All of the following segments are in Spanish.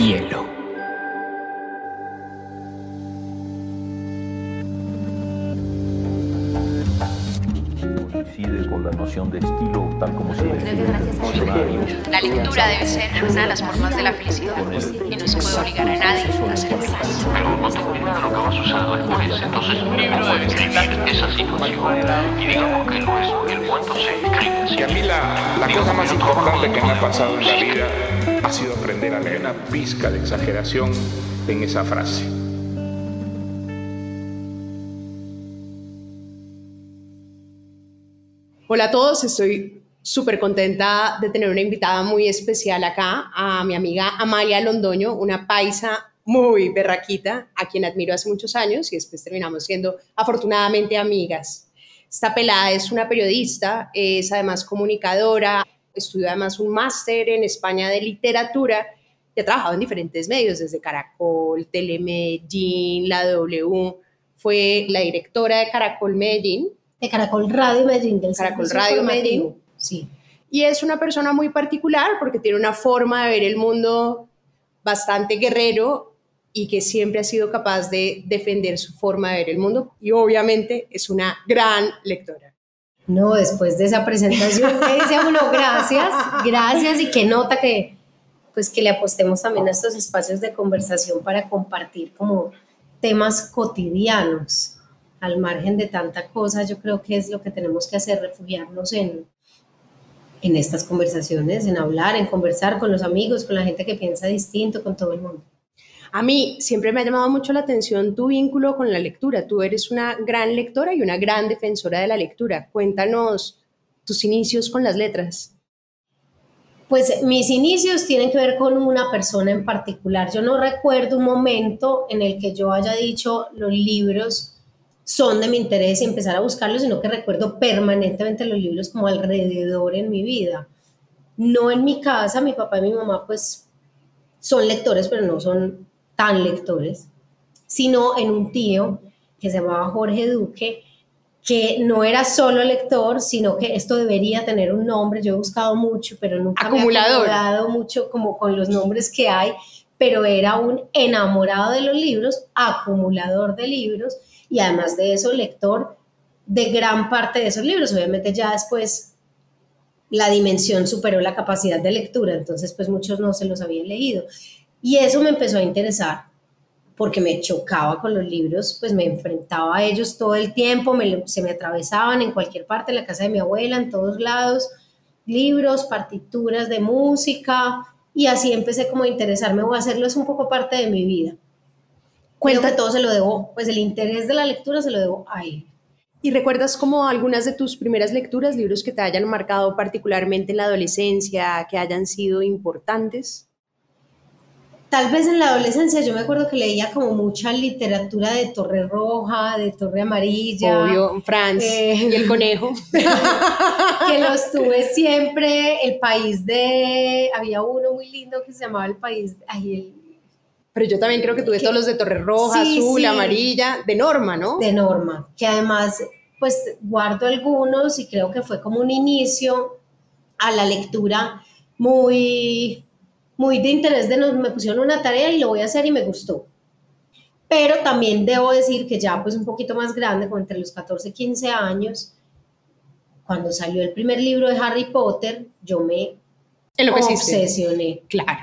hielo. Coincide con la noción de estilo tal como se La lectura debe ser una de las formas de la felicidad y no se puede obligar a nadie a feliz. Pero no tengo idea lo que va a suceder después. Entonces un libro debe escribir esa situación. Y digamos que no es, el cuento se escribe así. Y a mí la, la cosa más importante que me ha pasado en la vida ha sido aprender a leer una pizca de exageración en esa frase. Hola a todos, estoy súper contenta de tener una invitada muy especial acá, a mi amiga Amalia Londoño, una paisa muy berraquita, a quien admiro hace muchos años y después terminamos siendo afortunadamente amigas. Esta pelada es una periodista, es además comunicadora, estudió además un máster en España de literatura y ha trabajado en diferentes medios, desde Caracol, Telemedellín, la W, fue la directora de Caracol Medellín de Caracol Radio Medellín, del Caracol Radio. Medellín. Sí. Y es una persona muy particular porque tiene una forma de ver el mundo bastante guerrero y que siempre ha sido capaz de defender su forma de ver el mundo y obviamente es una gran lectora. No, después de esa presentación me dice uno gracias, gracias y que nota que pues que le apostemos también a estos espacios de conversación para compartir como temas cotidianos al margen de tanta cosa, yo creo que es lo que tenemos que hacer, refugiarnos en, en estas conversaciones, en hablar, en conversar con los amigos, con la gente que piensa distinto, con todo el mundo. A mí siempre me ha llamado mucho la atención tu vínculo con la lectura. Tú eres una gran lectora y una gran defensora de la lectura. Cuéntanos tus inicios con las letras. Pues mis inicios tienen que ver con una persona en particular. Yo no recuerdo un momento en el que yo haya dicho los libros son de mi interés y empezar a buscarlos, sino que recuerdo permanentemente los libros como alrededor en mi vida. No en mi casa, mi papá y mi mamá pues son lectores, pero no son tan lectores, sino en un tío que se llamaba Jorge Duque, que no era solo lector, sino que esto debería tener un nombre. Yo he buscado mucho, pero nunca Acumulador. me he acomodado mucho como con los nombres que hay, pero era un enamorado de los libros, acumulador de libros y además de eso, lector de gran parte de esos libros. Obviamente ya después la dimensión superó la capacidad de lectura, entonces pues muchos no se los habían leído. Y eso me empezó a interesar porque me chocaba con los libros, pues me enfrentaba a ellos todo el tiempo, me- se me atravesaban en cualquier parte, en la casa de mi abuela, en todos lados, libros, partituras de música, y así empecé como a interesarme o a hacerlo es un poco parte de mi vida. Creo que todo se lo debo, pues el interés de la lectura se lo debo a él. ¿Y recuerdas como algunas de tus primeras lecturas, libros que te hayan marcado particularmente en la adolescencia, que hayan sido importantes? Tal vez en la adolescencia yo me acuerdo que leía como mucha literatura de Torre Roja, de Torre Amarilla. Obvio, Franz Eh. y el conejo. que los tuve siempre, el país de, había uno muy lindo que se llamaba el país, ay, el, Pero yo también creo que tuve todos los de Torre Roja, Sí, Azul, sí. Amarilla, de Norma, ¿no? de Norma, que además pues guardo algunos y creo que fue como un inicio a la lectura muy, muy de interés de nos, me pusieron una tarea y lo voy a hacer y me gustó. Pero también debo decir que ya pues un poquito más grande, como entre los 14 y 15 años, cuando salió el primer libro de Harry Potter, yo me obsesioné. Claro.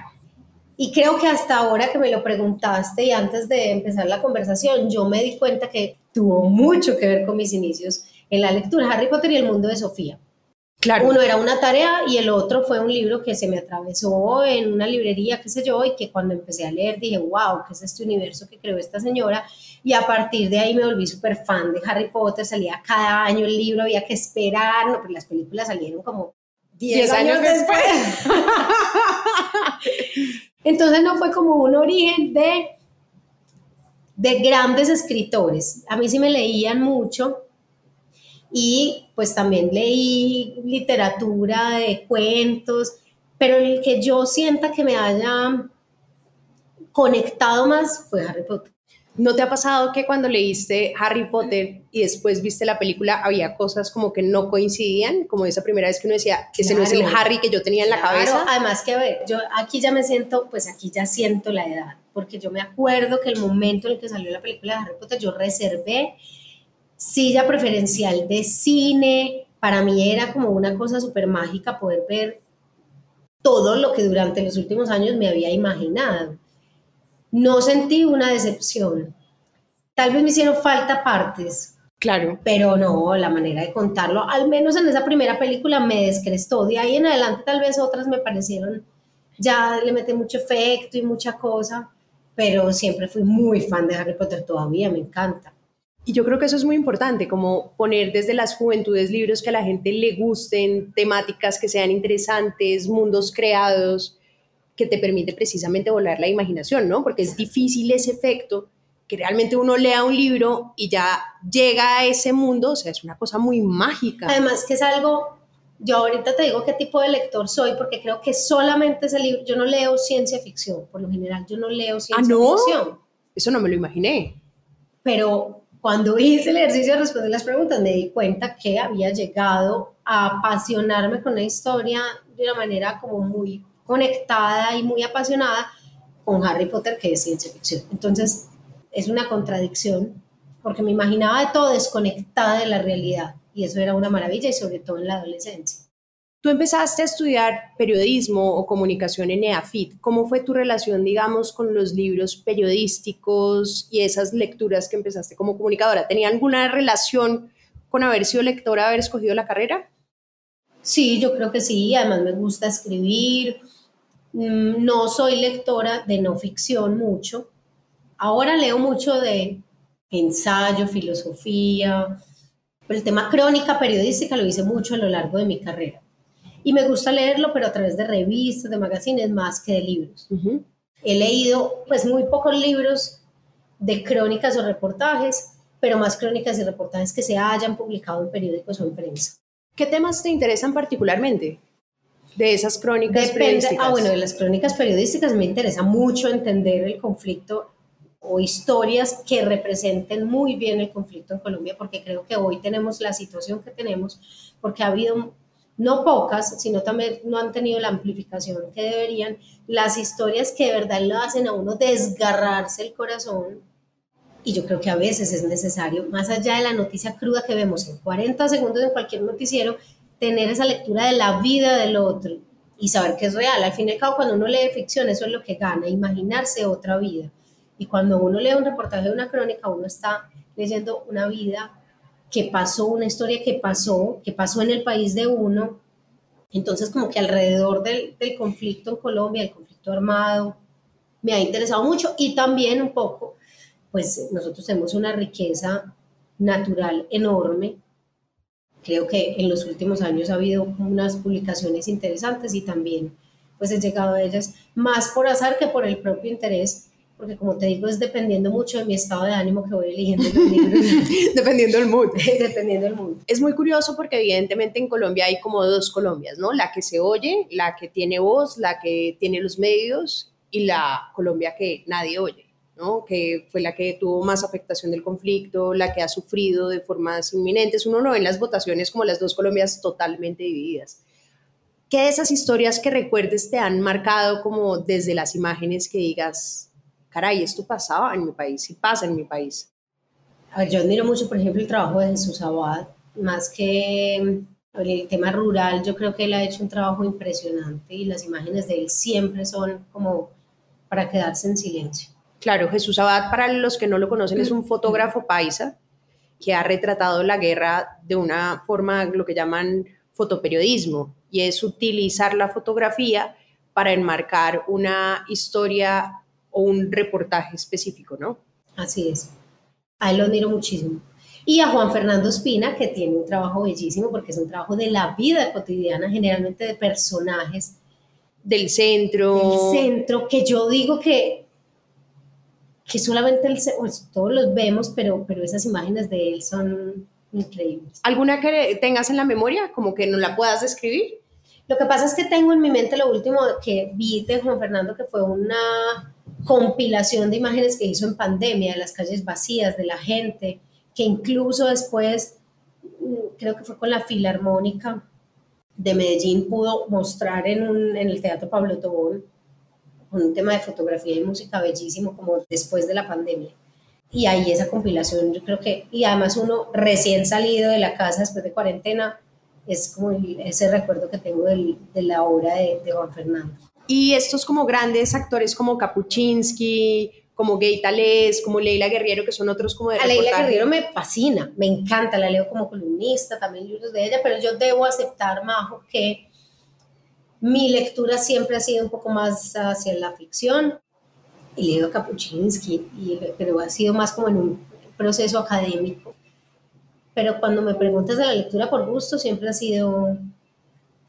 Y creo que hasta ahora que me lo preguntaste y antes de empezar la conversación, yo me di cuenta que tuvo mucho que ver con mis inicios en la lectura. Harry Potter y el mundo de Sofía. Claro. Uno era una tarea y el otro fue un libro que se me atravesó en una librería, qué sé yo, y que cuando empecé a leer dije, wow, ¿qué es este universo que creó esta señora? Y a partir de ahí me volví súper fan de Harry Potter, salía cada año el libro, había que esperar, no, pero las películas salieron como 10 Diez años años después. Entonces no fue como un origen de, de grandes escritores. A mí sí me leían mucho y pues también leí literatura de cuentos, pero el que yo sienta que me haya conectado más fue Harry Potter. ¿No te ha pasado que cuando leíste Harry Potter y después viste la película había cosas como que no coincidían? Como esa primera vez que uno decía, ese no es el Claro. Harry que yo tenía en la Claro, cabeza. además que a ver, yo aquí ya me siento, pues aquí ya siento la edad, porque yo me acuerdo que el momento en el que salió la película de Harry Potter, yo reservé silla preferencial de cine, para mí era como una cosa súper mágica poder ver todo lo que durante los últimos años me había imaginado. No sentí una decepción. Tal vez me hicieron falta partes, Claro. pero no, la manera de contarlo, al menos en esa primera película me descrestó. De ahí en adelante tal vez otras me parecieron, ya le mete mucho efecto y mucha cosa, pero siempre fui muy fan de Harry Potter todavía, me encanta. Y yo creo que eso es muy importante, como poner desde las juventudes libros que a la gente le gusten, temáticas que sean interesantes, mundos creados, que te permite precisamente volar la imaginación, ¿no? Porque es difícil ese efecto, que realmente uno lea un libro y ya llega a ese mundo, o sea, es una cosa muy mágica. Además que es algo, yo ahorita te digo qué tipo de lector soy, porque creo que solamente ese libro, yo no leo ciencia ficción, por lo general yo no leo ciencia ¿Ah, no? ficción. Eso no me lo imaginé. pero cuando hice el ejercicio de responder las preguntas me di cuenta que había llegado a apasionarme con la historia de una manera como muy conectada y muy apasionada con Harry Potter, que es ciencia ficción. Entonces, es una contradicción, porque me imaginaba de todo desconectada de la realidad, y eso era una maravilla, y sobre todo en la adolescencia. Tú empezaste a estudiar periodismo o comunicación en EAFIT. ¿Cómo fue tu relación, digamos, con los libros periodísticos y esas lecturas que empezaste como comunicadora? ¿Tenía alguna relación con haber sido lectora, haber escogido la carrera? Sí, yo creo que sí, además me gusta escribir. Mm, No soy lectora de no ficción mucho. Ahora leo mucho de ensayo, filosofía, el tema crónica periodística lo hice mucho a lo largo de mi carrera. Y me gusta leerlo, pero a través de revistas, de magazines, más que de libros. Ujú. He leído pues muy pocos libros de crónicas o reportajes, pero más crónicas y reportajes que se hayan publicado en periódicos o en prensa. ¿Qué temas te interesan particularmente de esas crónicas Depende, periodísticas? ah, bueno, de las crónicas periodísticas me interesa mucho entender el conflicto o historias que representen muy bien el conflicto en Colombia, porque creo que hoy tenemos la situación que tenemos, porque ha habido no pocas, sino también no han tenido la amplificación que deberían, las historias que de verdad lo hacen a uno desgarrarse el corazón. Y yo creo que a veces es necesario, más allá de la noticia cruda que vemos en 40 segundos en cualquier noticiero, tener esa lectura de la vida del otro y saber que es real. Al fin y al cabo, cuando uno lee ficción, eso es lo que gana, imaginarse otra vida. Y cuando uno lee un reportaje de una crónica, uno está leyendo una vida que pasó, una historia que pasó, que pasó en el país de uno. Entonces, como que alrededor del, del conflicto en Colombia, el conflicto armado, me ha interesado mucho y también un poco, pues nosotros tenemos una riqueza natural enorme. Creo que en los últimos años ha habido unas publicaciones interesantes y también pues he llegado a ellas más por azar que por el propio interés, porque como te digo, es dependiendo mucho de mi estado de ánimo que voy eligiendo los libros, Dependiendo del mood. dependiendo del mundo. Es muy curioso porque evidentemente en Colombia hay como dos Colombias, ¿no? La que se oye, la que tiene voz, la que tiene los medios y la Colombia que nadie oye, ¿no? Que fue la que tuvo más afectación del conflicto, la que ha sufrido de formas inminentes. Uno no ve en las votaciones como las dos Colombias totalmente divididas. ¿Qué de esas historias que recuerdes te han marcado como desde las imágenes que digas, caray, esto pasaba en mi país y pasa en mi país? A ver, yo admiro mucho, por ejemplo, el trabajo de Jesús Abad, más que el tema rural, yo creo que él ha hecho un trabajo impresionante y las imágenes de él siempre son como para quedarse en silencio. Claro, Jesús Abad, para los que no lo conocen, es un fotógrafo paisa que ha retratado la guerra de una forma, lo que llaman fotoperiodismo, y es utilizar la fotografía para enmarcar una historia o un reportaje específico, ¿no? Así es. A él lo admiro muchísimo. Y a Juan Fernando Espina, que tiene un trabajo bellísimo porque es un trabajo de la vida cotidiana, generalmente de personajes Del centro. del centro, que yo digo que, que solamente el, pues, todos los vemos, pero, pero esas imágenes de él son increíbles. ¿Alguna que tengas en la memoria, como que no la puedas describir? Lo que pasa es que tengo en mi mente lo último que vi de Juan Fernando, que fue una compilación de imágenes que hizo en pandemia, de las calles vacías, de la gente, que incluso después, mm, creo que fue con la Filarmónica de Medellín, pudo mostrar en, un, en el Teatro Pablo Tobón un tema de fotografía y música bellísimo como después de la pandemia. Y ahí esa compilación, yo creo que, y además uno recién salido de la casa después de cuarentena, es como ese recuerdo que tengo del, de la obra de, de Juan Fernando. Y estos como grandes actores como Kapuczynski, como Gay Tales, como Leila Guerriero, que son otros como de A Leila Guerriero me fascina, me encanta, la leo como columnista, también libros de ella, pero yo debo aceptar, Majo, que mi lectura siempre ha sido un poco más hacia la ficción, y leo Kapuczynski, pero ha sido más como en un proceso académico. Pero cuando me preguntas de la lectura por gusto, siempre ha sido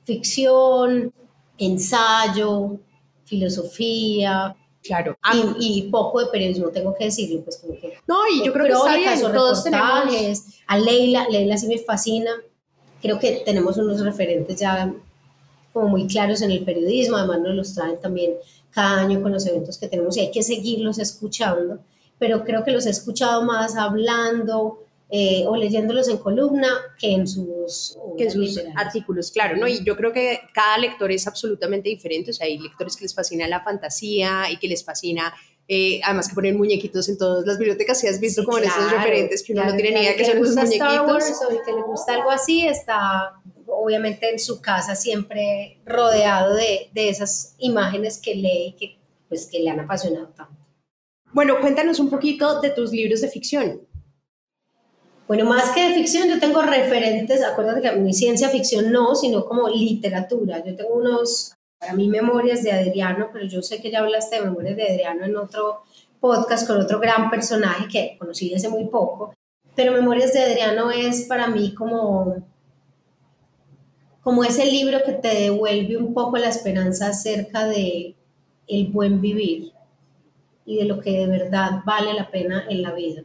ficción, ensayo, filosofía, Claro. Y, y, poco de periodismo, tengo que decirlo, pues como que... No, y yo creo que está bien, todos tenemos... A Leila, Leila sí me fascina. Creo que tenemos unos referentes ya como muy claros en el periodismo, además nos los traen también cada año con los eventos que tenemos y hay que seguirlos escuchando, pero creo que los he escuchado más hablando, eh, o leyéndolos en columna que en sus, que sus artículos, claro, ¿no? Y yo creo que cada lector es absolutamente diferente, o sea, hay lectores que les fascina la fantasía y que les fascina eh, además que ponen muñequitos en todas las bibliotecas, si has visto como en esos referentes que uno no tiene ni idea que, son esos muñequitos. o que le gusta algo así, está obviamente en su casa siempre rodeado de, de esas imágenes que lee y que, pues, que le han apasionado tanto. Bueno, cuéntanos un poquito de tus libros de ficción. Bueno, más que de ficción, yo tengo referentes, acuérdate que mi ciencia ficción no, sino como literatura. Yo tengo unos, para mí, memorias de Adriano, pero yo sé que ya hablaste de memorias de Adriano en otro podcast con otro gran personaje que conocí hace muy poco. Pero Memorias de Adriano es para mí como, como ese libro que te devuelve un poco la esperanza acerca de el buen vivir y de lo que de verdad vale la pena en la vida.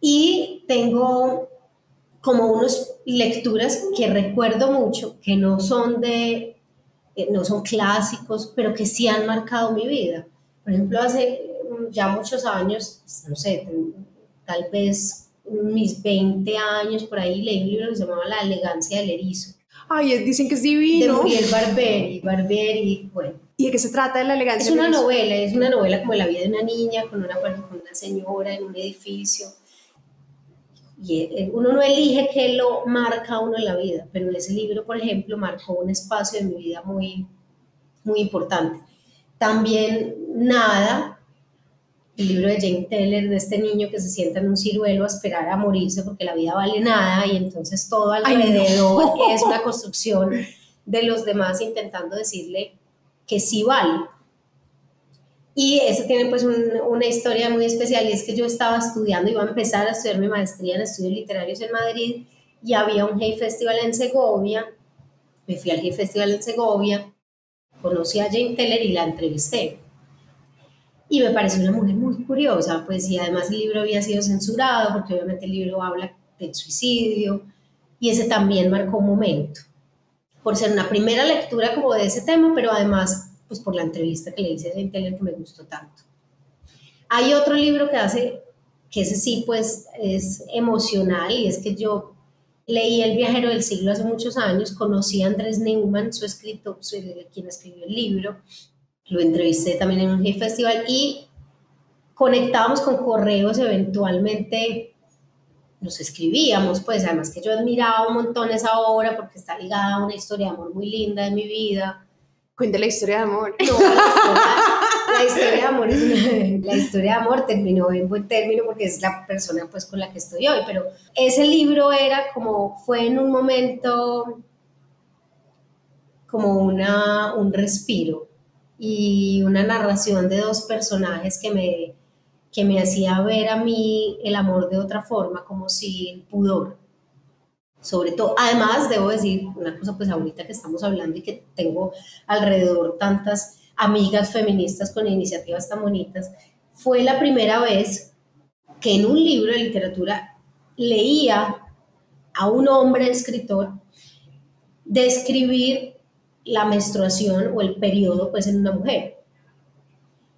Y tengo como unas lecturas que recuerdo mucho, que no son de, eh, no son clásicos, pero que sí han marcado mi vida. Por ejemplo, hace ya muchos años, no sé, tal vez mis 20 años por ahí, leí un libro que se llamaba La elegancia del erizo. Ay, dicen que es divino. De Muriel Barberi, Barberi, bueno. ¿Y de qué se trata de la elegancia? Es una novela, es una novela como la vida de una niña con una, con una señora en un edificio y uno no elige qué lo marca uno en la vida, pero ese libro, por ejemplo, marcó un espacio de mi vida muy, muy importante. También Nada, el libro de Jane Teller, de este niño que se sienta en un ciruelo a esperar a morirse porque la vida vale nada y entonces todo alrededor es una construcción de los demás intentando decirle que sí vale. Y eso tiene pues una historia muy especial y es que yo estaba estudiando, iba a empezar a estudiar mi maestría en estudios literarios en Madrid y había un Hey Festival en Segovia, me fui al Hey Festival en Segovia, conocí a Jane Teller y la entrevisté. Y me pareció una mujer muy curiosa, pues y además el libro había sido censurado porque obviamente el libro habla del suicidio y ese también marcó un momento, por ser una primera lectura como de ese tema, pero además pues por la entrevista que le hice Jane Teller que me gustó tanto. Hay otro libro que hace, que ese sí pues es emocional y es que yo leí El viajero del siglo hace muchos años, conocí a Andrés Neumann, su escritor, quien escribió el libro, lo entrevisté también en un festival y conectábamos con correos eventualmente nos escribíamos, pues además que yo admiraba un montón esa obra porque está ligada a una historia de amor muy linda de mi vida, Cuente la historia de amor. No, la historia, de amor terminó en buen término porque es la persona pues con la que estoy hoy, pero ese libro era como, fue en un momento como una, un respiro y una narración de dos personajes que me, que me hacía ver a mí el amor de otra forma, como sin pudor sobre todo. Además, debo decir una cosa, pues ahorita que estamos hablando y que tengo alrededor tantas amigas feministas con iniciativas tan bonitas, fue la primera vez que en un libro de literatura leía a un hombre escritor describir la menstruación o el periodo pues en una mujer.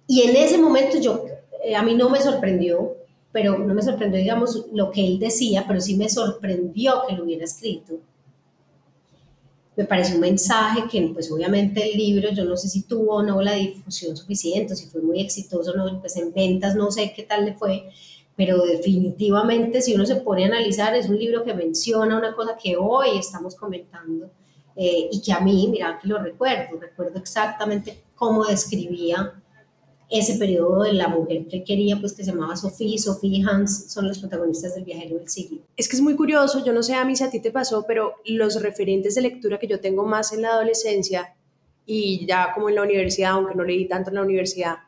Y en ese momento yo, eh, a mí no me sorprendió, pero no me sorprendió, digamos, lo que él decía, pero sí me sorprendió que lo hubiera escrito. Me pareció un mensaje que, pues obviamente el libro, yo no sé si tuvo o no la difusión suficiente, si fue muy exitoso o no, pues en ventas no sé qué tal le fue, pero definitivamente si uno se pone a analizar, es un libro que menciona una cosa que hoy estamos comentando eh, y que a mí, mira que lo recuerdo, recuerdo exactamente cómo describía ese periodo de la mujer que él quería, pues que se llamaba Sophie, Sophie y Hans son los protagonistas del viajero del siglo. Es que es muy curioso, yo no sé a mí si a ti te pasó, pero los referentes de lectura que yo tengo más en la adolescencia y ya como en la universidad, aunque no leí tanto en la universidad,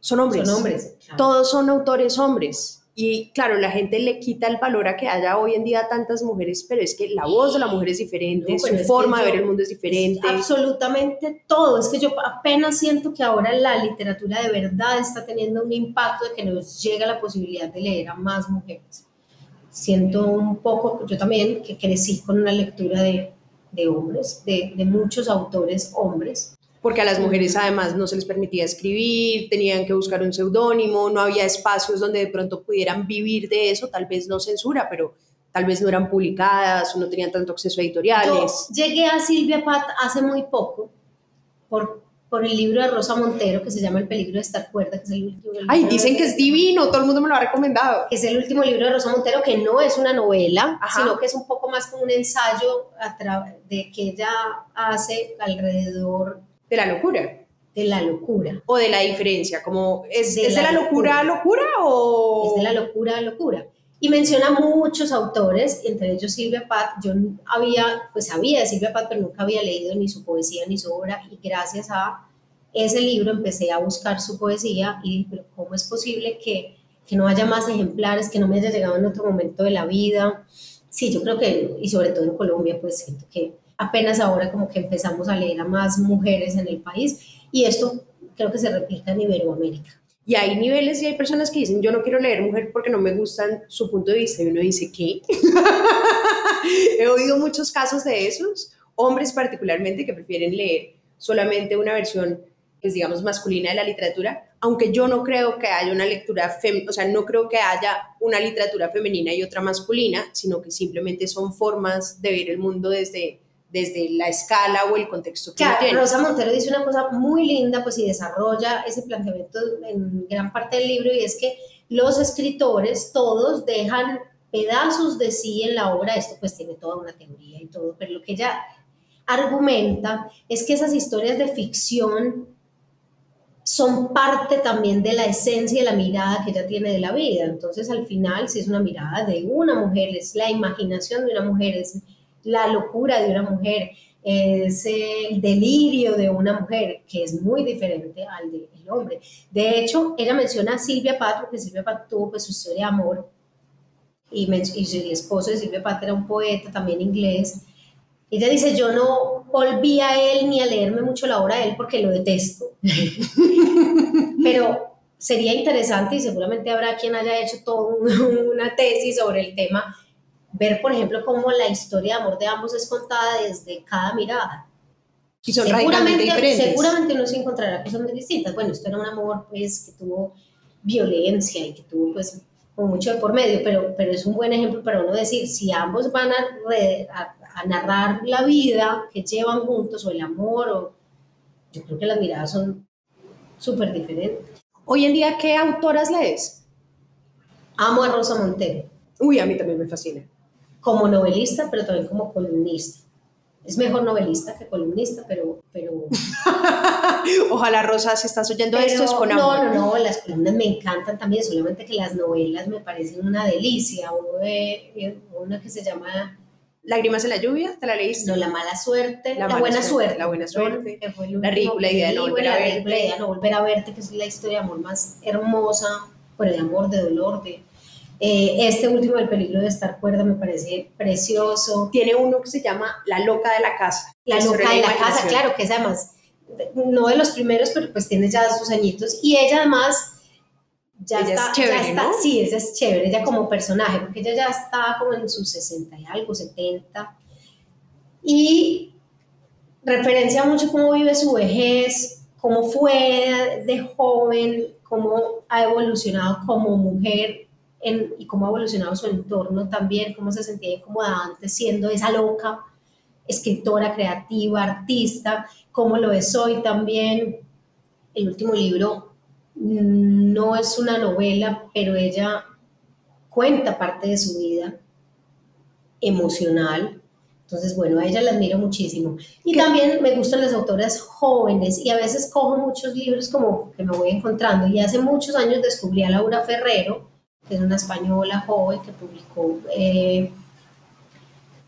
son hombres. Son hombres. claro. Todos son autores hombres. Y claro, la gente le quita el valor a que haya hoy en día tantas mujeres, pero es que la voz de la mujer es diferente, No, su forma de ver el mundo es diferente. Absolutamente todo. Es que yo apenas siento que ahora la literatura de verdad está teniendo un impacto de que nos llega la posibilidad de leer a más mujeres. Siento un poco, yo también, que crecí con una lectura de, de hombres, de, de muchos autores hombres. Porque a las mujeres además no se les permitía escribir, tenían que buscar un seudónimo, no había espacios donde de pronto pudieran vivir de eso, tal vez no censura, pero tal vez no eran publicadas o no tenían tanto acceso a Yo editoriales. llegué a Silvia Pat hace muy poco por, por el libro de Rosa Montero que se llama El peligro de estar cuerda, que es el último libro Ay, dicen que es divino, todo el mundo me lo ha recomendado. que es el último libro de Rosa Montero, que no es una novela, Ajá. sino que es un poco más como un ensayo a de que ella hace alrededor De la locura de la locura. o de la diferencia, como es De es de la locura a locura o Es de la locura a locura. Y menciona muchos autores, entre ellos Silvia Pat. Yo había, pues sabía de Silvia Pat, pero nunca había leído ni su poesía ni su obra. Y gracias a ese libro empecé a buscar su poesía y dije, pero ¿cómo es posible que, que no haya más ejemplares, que no me haya llegado en otro momento de la vida? Sí, yo creo que, y sobre todo en Colombia, pues siento que apenas ahora como que empezamos a leer a más mujeres en el país y esto creo que se replica en Iberoamérica. Y hay niveles y hay personas que dicen, yo no quiero leer mujer porque no me gustan su punto de vista. Y uno dice, ¿qué? He oído muchos casos de esos, hombres particularmente, que prefieren leer solamente una versión, pues digamos, masculina de la literatura, aunque yo no creo que haya una lectura, fem o sea, no creo que haya una literatura femenina y otra masculina, sino que simplemente son formas de ver el mundo desde, desde la escala o el contexto que Claro, tiene. Rosa Montero dice una cosa muy linda, pues y desarrolla ese planteamiento en gran parte del libro, y es que los escritores todos dejan pedazos de sí en la obra, esto pues tiene toda una teoría y todo, pero lo que ella argumenta es que esas historias de ficción son parte también de la esencia y la mirada que ella tiene de la vida. Entonces, al final, si es una mirada de una mujer, es la imaginación de una mujer, es la locura de una mujer, es el delirio de una mujer, que es muy diferente al del hombre. De hecho, ella menciona a Silvia Pat, porque Silvia Pat tuvo pues, su historia de amor, y, men- y el esposo de Silvia Pat era un poeta también inglés. Ella dice, yo no volví a él ni a leerme mucho la obra de él porque lo detesto. Pero sería interesante y seguramente habrá quien haya hecho toda una tesis sobre el tema, ver, por ejemplo, cómo la historia de amor de ambos es contada desde cada mirada. Y son radicalmente diferentes. seguramente uno se encontrará cosas muy distintas. Bueno, esto era un amor pues, que tuvo violencia y que tuvo pues mucho de por medio, pero, pero es un buen ejemplo para uno decir, si ambos van a, re- a, a narrar la vida que llevan juntos o el amor, o, yo creo que las miradas son súper diferentes. Hoy en día, ¿qué autoras lees? Amo a Rosa Montero Uy, a mí también me fascina. Como novelista, pero también como columnista. Es mejor novelista que columnista, pero... pero Ojalá Rosa, si estás oyendo Pero esto, es con no, amor. no, no, las columnas me encantan también, solamente que las novelas me parecen una delicia. Uno de, una que se llama Lágrimas en la lluvia, ¿te la leíste? no, La mala suerte, La La, mala buena suerte, suerte. La buena suerte. que fue La ridícula idea de no volver bueno, a La ridícula verte. idea de no volver a verte, que es la historia de amor más hermosa, pero de amor, de dolor, de... eh, este último, El peligro de estar cuerda, me parece precioso. Tiene uno que se llama La loca de la casa. La loca de la casa, claro, que es además, no de los primeros, pero pues tiene ya sus añitos. Y ella además ya Ella es está, chévere, ya está- ¿no? sí, ella es chévere, ella como personaje, porque ella ya está como en sus 60 y algo, 70. Y referencia mucho cómo vive su vejez cómo fue de joven, cómo ha evolucionado como mujer en, y cómo ha evolucionado su entorno también, cómo se sentía incómoda antes siendo esa loca escritora, creativa, artista, cómo lo es hoy también. El último libro no es una novela, pero ella cuenta parte de su vida emocional. Entonces, bueno, a ella la admiro muchísimo. Y también me gustan las autoras jóvenes y a veces cojo muchos libros como que me voy encontrando. Y hace muchos años descubrí a Laura Ferrero, que es una española joven que publicó eh,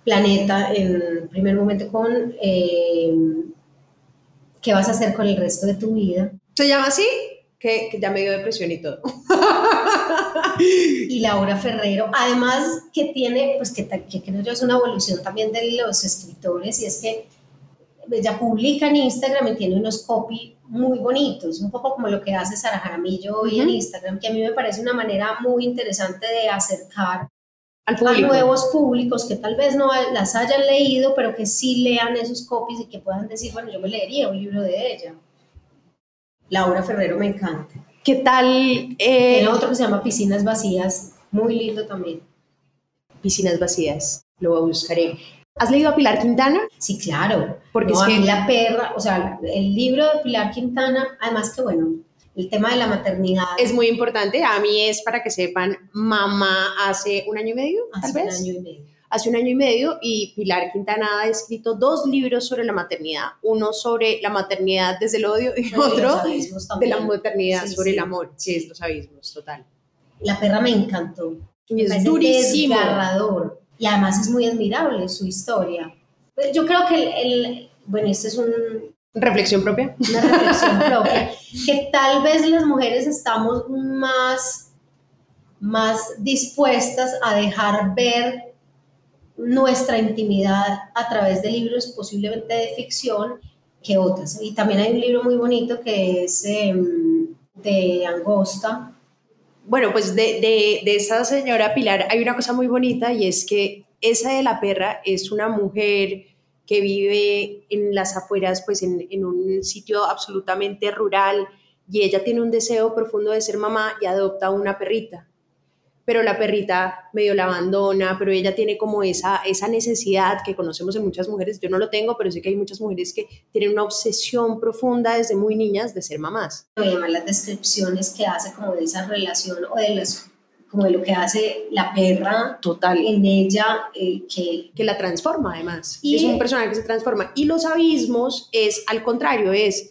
Planeta en primer momento con eh, ¿Qué vas a hacer con el resto de tu vida? ¿Se llama así? Que, que ya me dio depresión y todo. y Laura Ferrero, además que tiene, pues que, que creo yo es una evolución también de los escritores y es que ella publica en Instagram y tiene unos copy muy bonitos, un poco como lo que hace Sara Jaramillo hoy en Instagram, que a mí me parece una manera muy interesante de acercar a nuevos públicos que tal vez no las hayan leído, pero que sí lean esos copies y que puedan decir, bueno, yo me leería un libro de ella. Laura Ferrero me encanta. ¿Qué tal? Eh, Tiene otro que se llama Piscinas Vacías, muy lindo también. Piscinas Vacías, lo buscaré. ¿Has leído a Pilar Quintana? Sí, claro. Porque es que... La Perra, o sea, el libro de Pilar Quintana, además que bueno, el tema de la maternidad. Es muy importante. A mí es para que sepan, mamá hace un año y medio, hace tal vez. un año y medio. Hace un año y medio y Pilar Quintana ha escrito dos libros sobre la maternidad. Uno sobre la maternidad desde el odio y otro de la maternidad sobre el amor, que es los abismos, total. La perra me encantó. Y es durísimo. Desgarrador. Y además es muy admirable su historia. Yo creo que el, el bueno, este es un, Reflexión propia. Una reflexión propia. Que tal vez las mujeres estamos más, más dispuestas a dejar ver nuestra intimidad a través de libros posiblemente de ficción que otras. Y también hay un libro muy bonito que es em, de Angosta. Bueno, pues de, de, de esa señora Pilar hay una cosa muy bonita y es que esa de la perra es una mujer que vive en las afueras, pues en, un sitio absolutamente rural, y ella tiene un deseo profundo de ser mamá y adopta una perrita. Pero la perrita medio la abandona, pero ella tiene como esa, esa necesidad que conocemos en muchas mujeres. Yo no lo tengo, pero sé que hay muchas mujeres que tienen una obsesión profunda desde muy niñas de ser mamás. Me llaman las descripciones que hace como de esa relación o de los como de lo que hace la perra total en ella eh, que, que la transforma además y es un personaje que se transforma y los abismos es al contrario es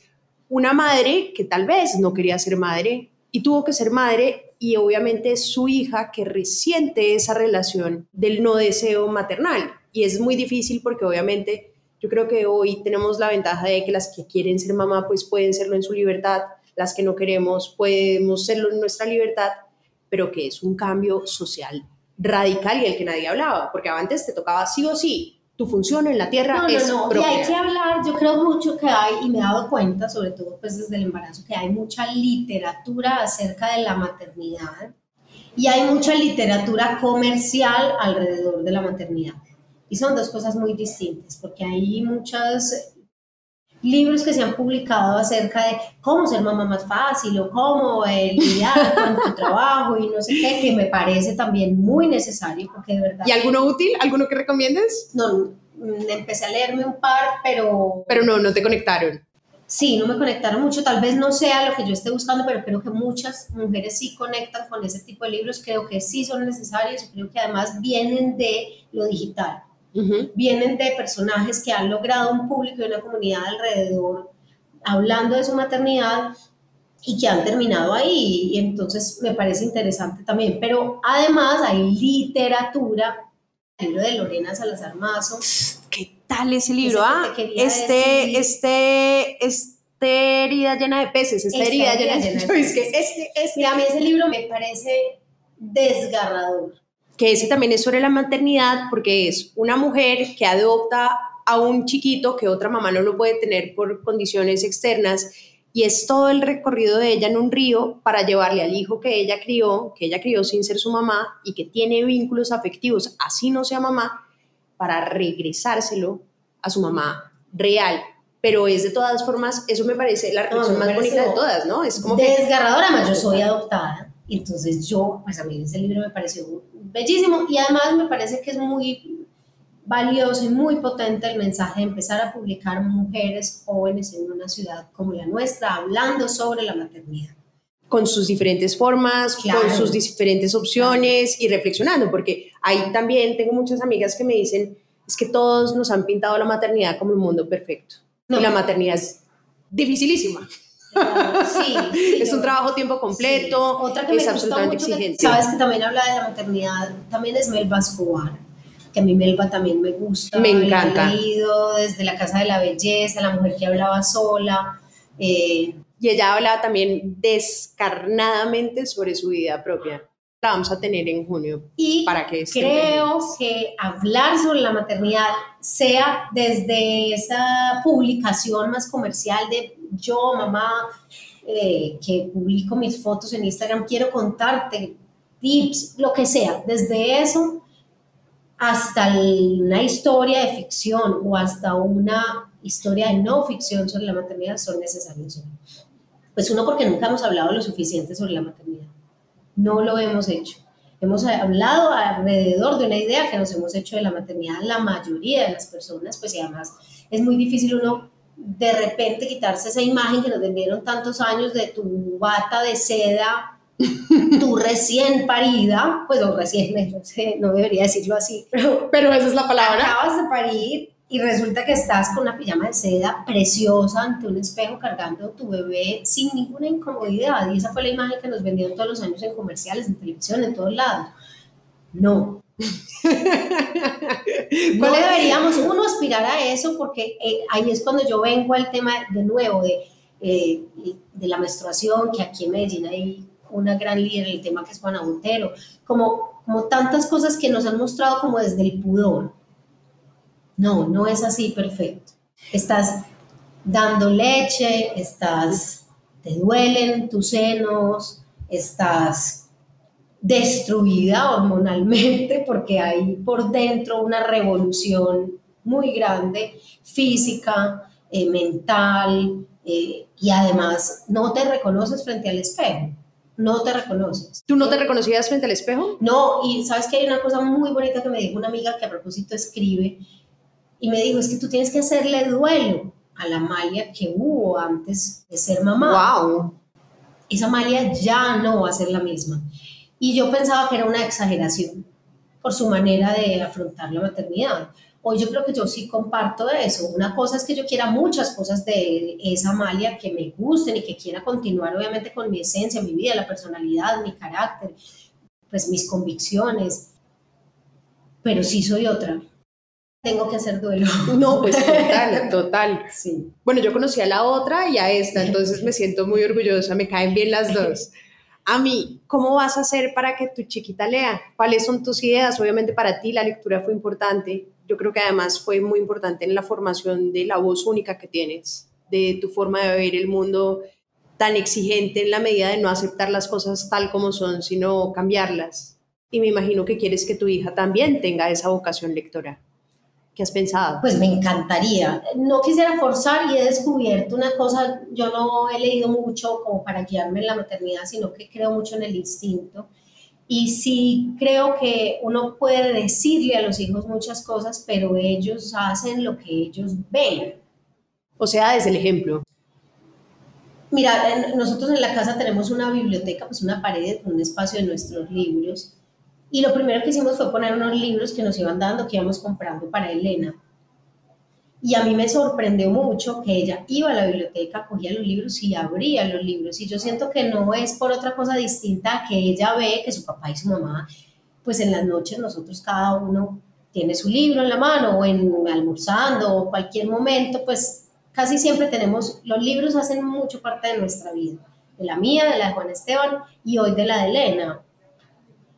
una madre que tal vez no quería ser madre y tuvo que ser madre y obviamente su hija que resiente esa relación del no deseo maternal. Y es muy difícil porque obviamente yo creo que hoy tenemos la ventaja de que las que quieren ser mamá pues pueden serlo en su libertad las que no queremos podemos serlo en nuestra libertad pero que es un cambio social radical y el que nadie hablaba, porque antes te tocaba sí o sí, tu función en la tierra no, es no, no. Y hay que hablar, yo creo mucho que hay, y me he dado cuenta, sobre todo pues desde el embarazo, que hay mucha literatura acerca de la maternidad y hay mucha literatura comercial alrededor de la maternidad. Y son dos cosas muy distintas, porque hay muchas libros que se han publicado acerca de cómo ser mamá más fácil o cómo eh, lidiar con tu trabajo y no sé qué, que me parece también muy necesario porque de verdad... ¿Y alguno útil? ¿Alguno que recomiendes? No, mm, empecé a leerme un par, pero... Pero no, no te conectaron. Sí, no me conectaron mucho, tal vez no sea lo que yo esté buscando, pero creo que muchas mujeres sí conectan con ese tipo de libros, creo que sí son necesarios, creo que además vienen de lo digital vienen de personajes que han logrado un público y una comunidad alrededor hablando de su maternidad y que han terminado ahí. Y entonces me parece interesante también. Pero además hay literatura, el libro de Lorena Salazar Mazo. ¿Qué tal ese libro? ah, este, este, este herida llena de peces, esta, herida, llena, de peces. este, este, a mí ese libro me parece desgarrador que ese también es sobre la maternidad, porque es una mujer que adopta a un chiquito que otra mamá no lo puede tener por condiciones externas y es todo el recorrido de ella en un río para llevarle al hijo que ella crió, que ella crió sin ser su mamá y que tiene vínculos afectivos, así no sea mamá, para regresárselo a su mamá real pero es de todas formas, eso me parece la reflexión No, más bonita de todas, ¿no? Es como que desgarradora, además yo soy adoptada, y entonces yo, pues a mí ese libro me pareció bellísimo y además me parece que es muy valioso y muy potente el mensaje de empezar a publicar mujeres jóvenes en una ciudad como la nuestra, hablando sobre la maternidad. con sus diferentes formas, Claro. con sus diferentes opciones y reflexionando, porque ahí también tengo muchas amigas que me dicen, es que todos nos han pintado la maternidad como un mundo perfecto. No. Y la maternidad es dificilísima. Sí, sí, es un trabajo a tiempo completo, Sí. Otra que es me absolutamente mucho, que- sabes que también habla de la maternidad, también es Melba Escobar, que a mí Melba también me gusta. Me la he encanta. leído desde La Casa de la Belleza, La Mujer que hablaba sola. eh, Y ella hablaba también descarnadamente sobre su vida propia. La vamos a tener en junio y para que creo que hablar sobre la maternidad sea desde esa publicación más comercial de yo, mamá, eh, que publico mis fotos en Instagram, quiero contarte tips, lo que sea, desde eso hasta una historia de ficción o hasta una historia de no ficción sobre la maternidad son necesarios. Pues uno porque nunca hemos hablado lo suficiente sobre la maternidad. No lo hemos hecho. Hemos hablado alrededor de una idea que nos hemos hecho de la maternidad la mayoría de las personas, pues y además es muy difícil uno de repente quitarse esa imagen que nos vendieron tantos años de tu bata de seda, tu recién parida, pues o recién, no sé, no debería decirlo así, pero Pero esa es la palabra. acabas de parir y resulta que estás con una pijama de seda preciosa ante un espejo cargando tu bebé sin ninguna incomodidad. Y esa fue la imagen que nos vendieron todos los años en comerciales, en televisión, en todos lados. No. No ¿Cuál es? deberíamos uno aspirar a eso porque eh, ahí es cuando yo vengo al tema de nuevo de, eh, de la menstruación, que aquí en Medellín hay una gran líder en el tema que es Juana Montero, como, como tantas cosas que nos han mostrado como desde el pudor. No, no es así perfecto. Estás dando leche, estás, te duelen tus senos, estás destruida hormonalmente porque hay por dentro una revolución muy grande, física, eh, mental, eh, y además no te reconoces frente al espejo, no te reconoces. ¿Tú no te reconocías frente al espejo? No, y sabes que hay una cosa muy bonita que me dijo una amiga que a propósito escribe, y me dijo, es que tú tienes que hacerle duelo a la Amalia que hubo antes de ser mamá. ¡Wow! Esa Amalia ya no va a ser la misma. Y yo pensaba que era una exageración por su manera de afrontar la maternidad. Hoy yo creo que yo sí comparto eso. Una cosa es que yo quiera muchas cosas de esa Amalia que me gusten y que quiera continuar obviamente con mi esencia, mi vida, la personalidad, mi carácter, pues mis convicciones. Pero sí soy otra. Tengo que hacer duelo. No, pues total, total. Sí. Bueno, yo conocí a la otra y a esta, entonces me siento muy orgullosa, me caen bien las dos. A mí, ¿cómo vas a hacer para que tu chiquita lea? ¿Cuáles son tus ideas? Obviamente para ti la lectura fue importante. Yo creo que además fue muy importante en la formación de la voz única que tienes, de tu forma de ver el mundo tan exigente en la medida de no aceptar las cosas tal como son, sino cambiarlas. Y me imagino que quieres que tu hija también tenga esa vocación lectora. ¿Qué has pensado? Pues me encantaría. No quisiera forzar y he descubierto una cosa, yo no he leído mucho como para guiarme en la maternidad, sino que creo mucho en el instinto. Y sí creo que uno puede decirle a los hijos muchas cosas, pero ellos hacen lo que ellos ven. O sea, desde el ejemplo. Mira, nosotros en la casa tenemos una biblioteca, pues una pared con un espacio de nuestros libros. Y lo primero que hicimos fue poner unos libros que nos iban dando, que íbamos comprando para Elena. Y a mí me sorprendió mucho que ella iba a la biblioteca, cogía los libros y abría los libros. Y yo siento que no es por otra cosa distinta que ella ve que su papá y su mamá, pues en las noches nosotros cada uno tiene su libro en la mano o en almorzando o cualquier momento, pues casi siempre tenemos, los libros hacen mucho parte de nuestra vida, de la mía, de la de Juan Esteban y hoy de la de Elena.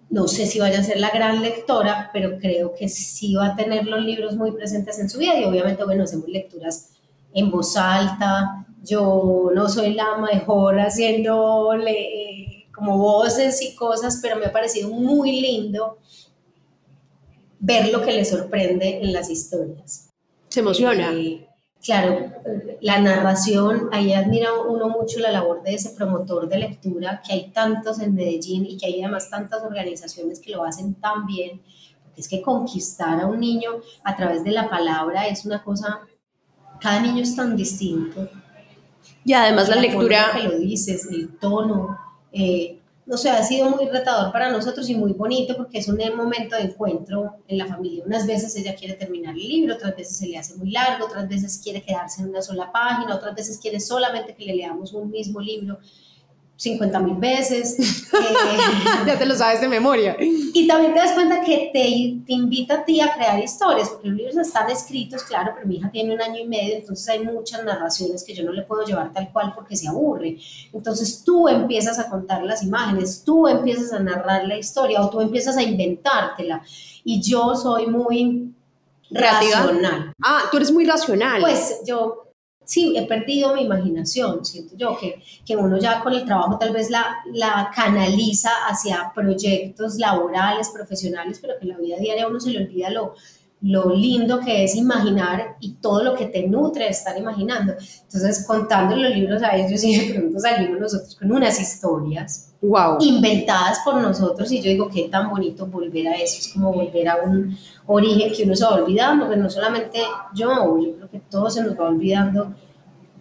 No sé si vaya a ser la gran lectora, pero creo que sí va a tener los libros muy presentes en su vida y obviamente, bueno, hacemos lecturas en voz alta. Yo no soy la mejor haciendo le- como voces y cosas, pero me ha parecido muy lindo ver lo que le sorprende en las historias. Se emociona. Eh, claro, la narración, ahí admira uno mucho la labor de ese promotor de lectura, que hay tantos en Medellín y que hay además tantas organizaciones que lo hacen tan bien, porque es que conquistar a un niño a través de la palabra es una cosa, cada niño es tan distinto. Y además la, lectura... que lo dices, el tono, eh, o sea, ha sido muy retador para nosotros y muy bonito porque es un momento de encuentro en la familia. Unas veces ella quiere terminar el libro, otras veces se le hace muy largo, otras veces quiere quedarse en una sola página, otras veces quiere solamente que le leamos un mismo libro. 50 mil veces. Eh, ya te lo sabes de memoria. Y también te das cuenta que te, te, invita a ti a crear historias, porque los libros están escritos, claro, pero mi hija tiene un año y medio, entonces hay muchas narraciones que yo no le puedo llevar tal cual porque se aburre. Entonces tú empiezas a contar las imágenes, tú empiezas a narrar la historia o tú empiezas a inventártela. Y yo soy muy racional. Ah, tú eres muy racional. Pues yo sí, he perdido mi imaginación, siento yo, que, que uno ya con el trabajo tal vez la, la canaliza hacia proyectos laborales, profesionales, pero que en la vida diaria uno se le olvida lo, lo lindo que es imaginar y todo lo que te nutre de estar imaginando. Entonces, contando los libros a ellos y de pronto salimos nosotros con unas historias wow. inventadas por nosotros y yo digo, qué tan bonito volver a eso, es como volver a un origen que uno se va olvidando, que no solamente yo, yo creo que todos se nos va olvidando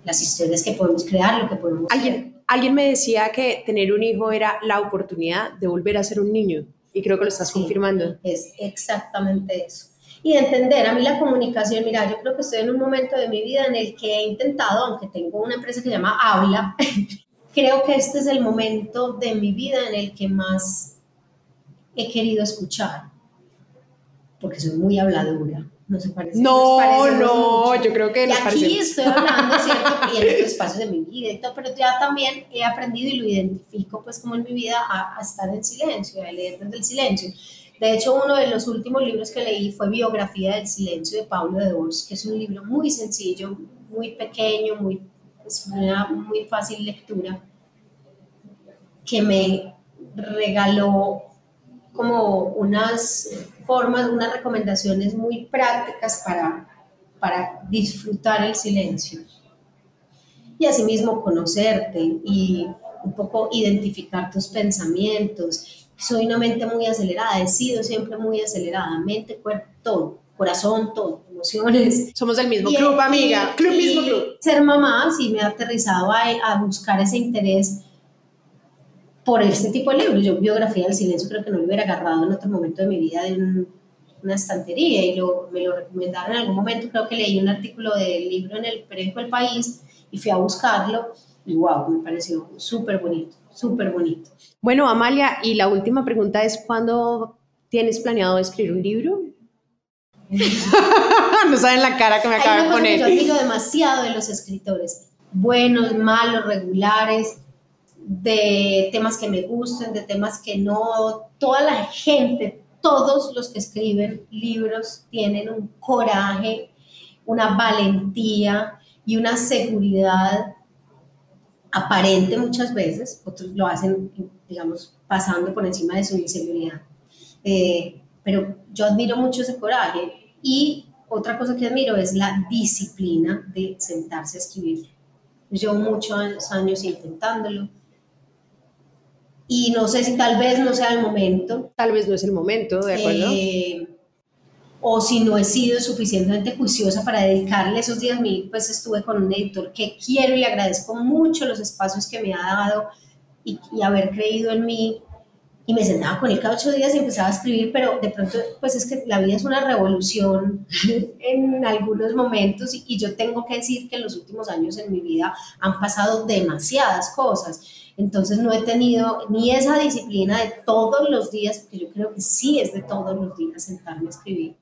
las historias que podemos crear, lo que podemos ¿Alguien, Alguien me decía que tener un hijo era la oportunidad de volver a ser un niño y creo que lo estás confirmando. Es exactamente eso y entender. A mí la comunicación, mira, yo creo que estoy en un momento de mi vida en el que he intentado, aunque tengo una empresa que se llama Habla, creo que este es el momento de mi vida en el que más he querido escuchar, porque soy muy habladora. No se parece. No, no, yo creo que y aquí estoy hablando, ¿cierto? Y en otros espacios de mi vida y todo, pero ya también he aprendido y lo identifico, pues, como en mi vida, a, a estar en silencio, a leer desde el silencio. De hecho, uno de los últimos libros que leí fue Biografía del Silencio de Pablo de Dors, que es un libro muy sencillo, muy pequeño, muy, es una muy fácil lectura, que me regaló como unas formas, unas recomendaciones muy prácticas para, para disfrutar el silencio. Y asimismo conocerte y un poco identificar tus pensamientos soy una mente muy acelerada, he sido siempre muy acelerada, mente, cuerpo, todo, corazón, todo, emociones. Somos del mismo club, amiga, club mismo club. Ser mamá sí me ha aterrizado a, a, buscar ese interés por este tipo de libros. Yo biografía del silencio creo que no lo hubiera agarrado en otro momento de mi vida de una estantería y lo, me lo recomendaron en algún momento, creo que leí un artículo del libro en el periódico El País y fui a buscarlo y wow, me pareció súper bonito, súper bonito. Bueno, Amalia, y la última pregunta es, ¿cuándo tienes planeado escribir un libro? no saben la cara que me acaba de poner. Yo admiro demasiado de los escritores, buenos, malos, regulares, de temas que me gusten, de temas que no. Toda la gente, todos los que escriben libros tienen un coraje, una valentía y una seguridad aparente muchas veces, otros lo hacen, digamos, pasando por encima de su inseguridad. Eh, pero yo admiro mucho ese coraje y otra cosa que admiro es la disciplina de sentarse a escribir. Llevo muchos años intentándolo y no sé si tal vez no sea el momento. Tal vez no es el momento, ¿de acuerdo? Eh, o si no he sido suficientemente juiciosa para dedicarle esos días, mí, pues estuve con un editor que quiero y le agradezco mucho los espacios que me ha dado y, haber creído en mí. Y me sentaba con él cada ocho días y empezaba a escribir, pero de pronto, pues es que la vida es una revolución en algunos momentos y, y yo tengo que decir que en los últimos años en mi vida han pasado demasiadas cosas. Entonces no he tenido ni esa disciplina de todos los días, porque yo creo que sí es de todos los días sentarme a escribir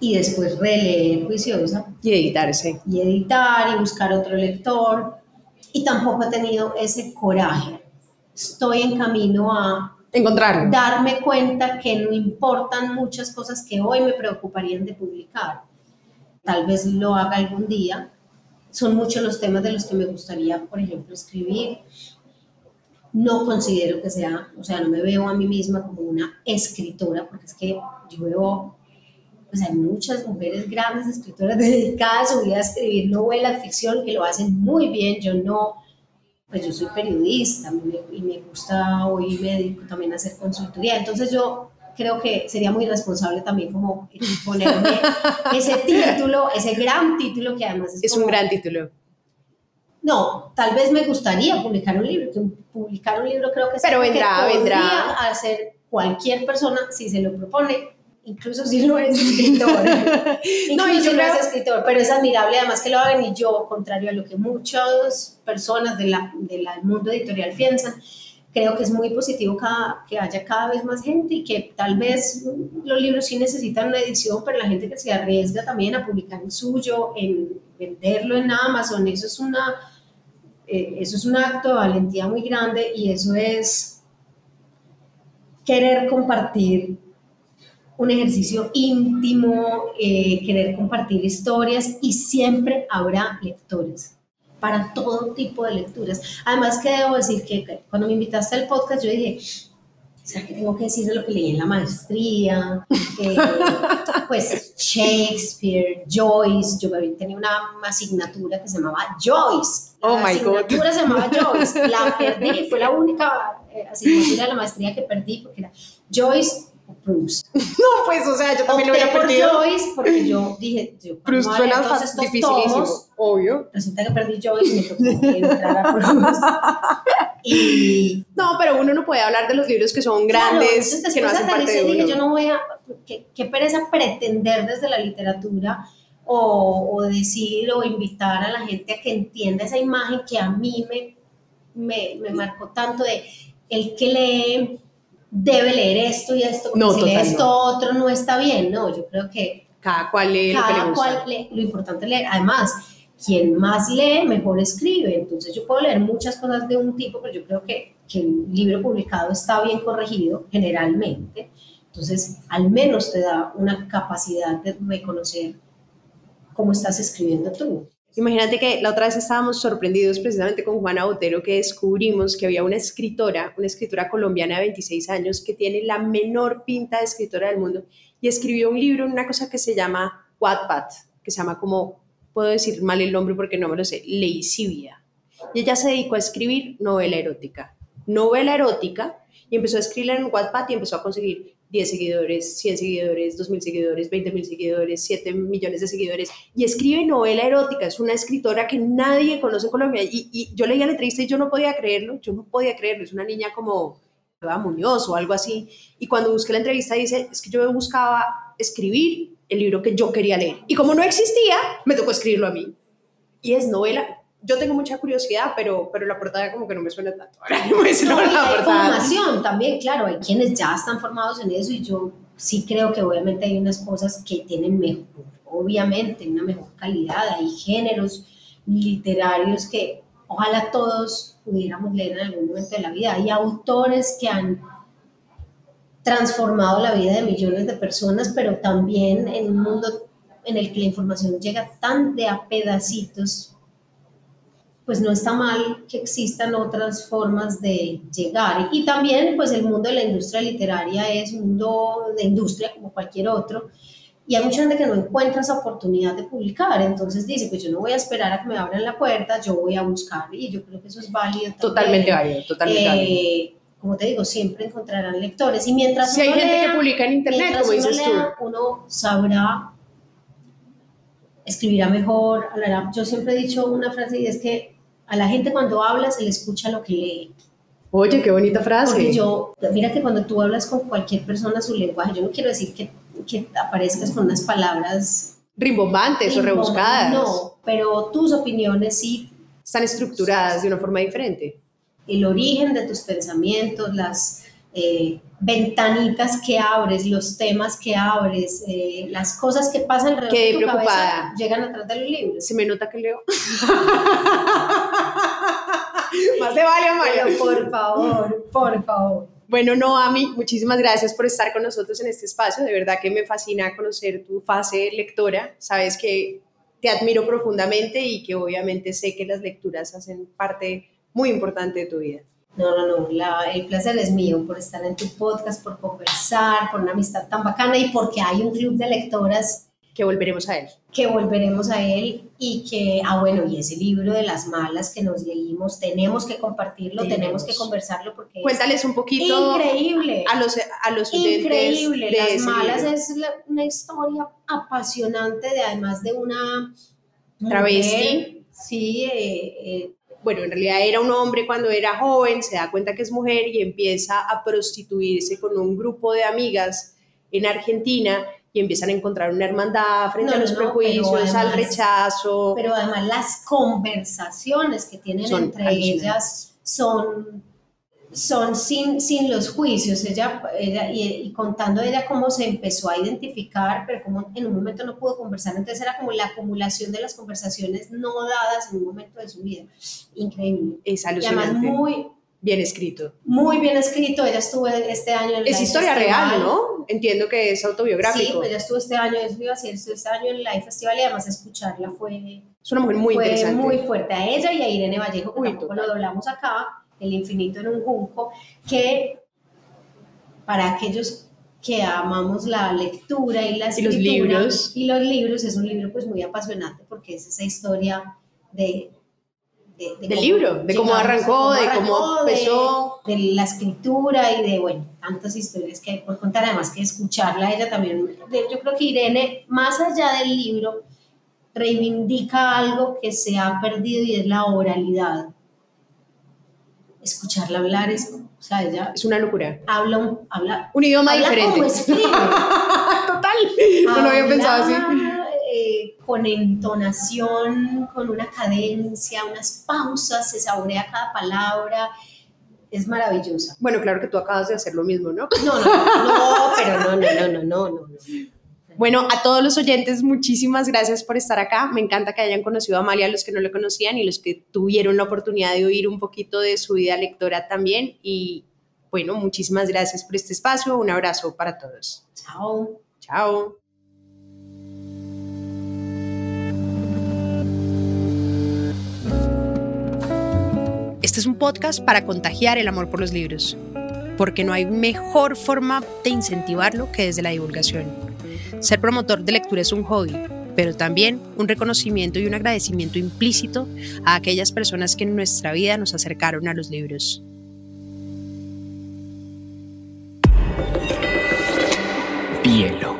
y después releer juiciosa. Y editarse. Y editar y buscar otro lector. Y tampoco he tenido ese coraje. Estoy en camino a encontrarlo. Darme cuenta que no importan muchas cosas que hoy me preocuparían de publicar. Tal vez lo haga algún día. Son muchos los temas de los que me gustaría, por ejemplo, escribir. No considero que sea, o sea, no me veo a mí misma como una escritora, porque es que yo veo pues hay muchas mujeres grandes escritoras dedicadas a su vida a escribir novelas, ficción, que lo hacen muy bien. Yo no, pues yo soy periodista y me gusta hoy me dedico también a hacer consultoría. Entonces yo creo que sería muy responsable también como ponerme ese título, ese gran título que además es, Es un gran título. No, tal vez me gustaría publicar un libro, que publicar un libro creo que es Pero vendrá, que vendrá. hacer cualquier persona si se lo propone, incluso si no es escritor. No, y yo no creo- es escritor, pero es admirable además que lo hagan y yo, contrario a lo que muchas personas de la- de del mundo editorial piensan, creo que es muy positivo cada- que haya cada vez más gente y que tal vez los libros sí necesitan una edición, pero la gente que se arriesga también a publicar el suyo, en venderlo en Amazon, eso es una... eh, eso es un acto de valentía muy grande y eso es querer compartir un ejercicio íntimo, eh, querer compartir historias y siempre habrá lectores para todo tipo de lecturas. Además que debo decir que cuando me invitaste al podcast yo dije, ¿será que tengo que decir de lo que leí en la maestría? Eh, pues Shakespeare, Joyce, yo tenía una asignatura que se llamaba Joyce. La Oh, my God. asignatura se llamaba Joyce, la perdí, fue la única eh, asignatura de la maestría que perdí porque era Joyce Proust. No, pues, o sea, yo también lo hubiera por perdido. Joyce porque yo dije, yo Proust suena dificilísimo, tomos. obvio. Resulta que perdí Joyce y me tocó entrar a Proust. Y No, pero uno no puede hablar de los libros que son Claro, grandes, entonces que no hacen parte de y dije, uno. yo no voy a, qué pereza pretender desde la literatura o, o decir o invitar a la gente a que entienda esa imagen que a mí me, me, me marcó tanto de el que lee debe leer esto y esto, porque No, si lee esto no. otro no está bien, no, yo creo que Cada cual lee lo que le cada gusta. cual lee, lo importante es leer. Además, quien más lee, mejor escribe. Entonces yo puedo leer muchas cosas de un tipo, pero yo creo que, que el libro publicado está bien corregido generalmente. Entonces, al menos te da una capacidad de reconocer cómo estás escribiendo tú. Imagínate que la otra vez estábamos sorprendidos precisamente con Juana Botero que descubrimos que había una escritora, una escritora colombiana de 26 años que tiene la menor pinta de escritora del mundo y escribió un libro en una cosa que se llama Wattpad, que se llama como, puedo decir mal el nombre porque no me lo sé, Leisivia. Y ella se dedicó a escribir novela erótica. Novela erótica y empezó a escribirla en Wattpad y empezó a conseguir 10 seguidores, 100 seguidores, 2.000 seguidores, 20.000 seguidores, 7 millones de seguidores y escribe novela erótica. Es una escritora que nadie conoce en Colombia. Y, y yo leía la entrevista y yo no podía creerlo, yo no podía creerlo. Es una niña como Eva Muñoz o algo así. Y cuando busqué la entrevista dice, es que yo buscaba escribir el libro que yo quería leer. Y como no existía, me tocó escribirlo a mí. Y es novela. Yo tengo mucha curiosidad, pero, pero la portada como que no me suena tanto. Ahora no me suena No, la hay portada. formación también, claro, hay quienes ya están formados en eso y yo sí creo que obviamente hay unas cosas que tienen mejor, obviamente, una mejor calidad, hay géneros literarios que ojalá todos pudiéramos leer en algún momento de la vida, hay autores que han transformado la vida de millones de personas, pero también en un mundo en el que la información llega tan de a pedacitos pues no está mal que existan otras formas de llegar. Y también, pues el mundo de la industria literaria es un mundo de industria como cualquier otro. Y hay mucha gente que no encuentra esa oportunidad de publicar. Entonces dice, pues yo no voy a esperar a que me abran la puerta, yo voy a buscar. Y yo creo que eso es válido. también. Totalmente válido, totalmente válido. Eh, como te digo, siempre encontrarán lectores. Y mientras Si hay gente lea- que publica en internet, como uno dices tú. lea, uno sabrá, escribirá mejor, hablará. Yo siempre he dicho una frase y es que a la gente cuando habla se le escucha lo que lee. Oye, qué bonita frase. Porque yo, mira que cuando tú hablas con cualquier persona su lenguaje, yo no quiero decir que, que aparezcas con unas palabras Rimbombantes o rebuscadas. No, pero tus opiniones sí, Están estructuradas de una forma diferente. el origen de tus pensamientos, las eh, ventanitas que abres, los temas que abres, eh, las cosas que pasan alrededor Quedé de tu preocupada. cabeza llegan atrás de los libros. Se me nota que leo. Más de vale. Pero por favor, por favor. Bueno, Noami, muchísimas gracias por estar con nosotros en este espacio. De verdad que me fascina conocer tu fase lectora. Sabes que te admiro profundamente y que obviamente sé que las lecturas hacen parte muy importante de tu vida. No, no, no, la- el placer es mío por estar en tu podcast, por conversar, por una amistad tan bacana y porque hay un club de lectoras Que volveremos a él. que volveremos a él y que, ah, bueno, y ese libro de las malas que nos leímos, tenemos que compartirlo, tenemos, Tenemos. que conversarlo porque Cuéntales un poquito increíble. a los, a los Increíble, de Las Malas libro. es la- una historia apasionante de además de una Travesti. mujer, sí, eh, eh, Bueno, en realidad era un hombre cuando era joven, se da cuenta que es mujer y empieza a prostituirse con un grupo de amigas en Argentina y empiezan a encontrar una hermandad frente No, a los no, prejuicios, pero al además- rechazo. pero además las conversaciones que tienen Son entre ellas son, son sin, sin los juicios, ella, ella y, y contando ella cómo se empezó a identificar, pero como en un momento no pudo conversar, entonces era como la acumulación de las conversaciones no dadas en un momento de su vida. Increíble. es Y además alucinante. muy, bien escrito. muy bien escrito, ella estuvo este año en Es historia Festival. real, ¿no? Entiendo que es Sí, autobiográfico. pues ella estuvo este año, iba a decir, estuvo este año en el Live Festival y además escucharla fue es una mujer muy fue interesante. muy fuerte a ella y a Irene Vallejo, que Uy, tampoco total. lo doblamos acá, El infinito en un junco, que para aquellos que amamos la lectura y la Y los escritura libros. y los libros, es un libro pues muy apasionante porque es esa historia de... de- de Del cómo libro, de cómo arrancó, de cómo arrancó, de- empezó. de la escritura y de, bueno, tantas historias que hay por contar, además que escucharla ella también, yo creo que Irene, más allá del libro, reivindica algo que se ha perdido y es la oralidad. Escucharla hablar es, o sea, ella Es una locura. habla, un- habla, Un idioma habla diferente. como. Total. No lo había pensado así. Eh, con entonación, con una cadencia, unas pausas, se saborea cada palabra. Es maravillosa. Bueno, claro que tú acabas de hacer lo mismo, ¿no? No, no, no, no, pero no, no, no, no, no, no. No. Bueno, a todos los oyentes, muchísimas gracias por estar acá. Me encanta que hayan conocido a Amalia, los que no le conocían y los que tuvieron la oportunidad de oír un poquito de su vida lectora también. Y bueno, muchísimas gracias por este espacio. Un abrazo para todos. Chao. Chao. Este es un podcast para contagiar el amor por los libros, porque no hay mejor forma de incentivarlo que desde la divulgación. Ser promotor de lectura es un hobby, pero también un reconocimiento y un agradecimiento implícito a aquellas personas que en nuestra vida nos acercaron a los libros. Bielo.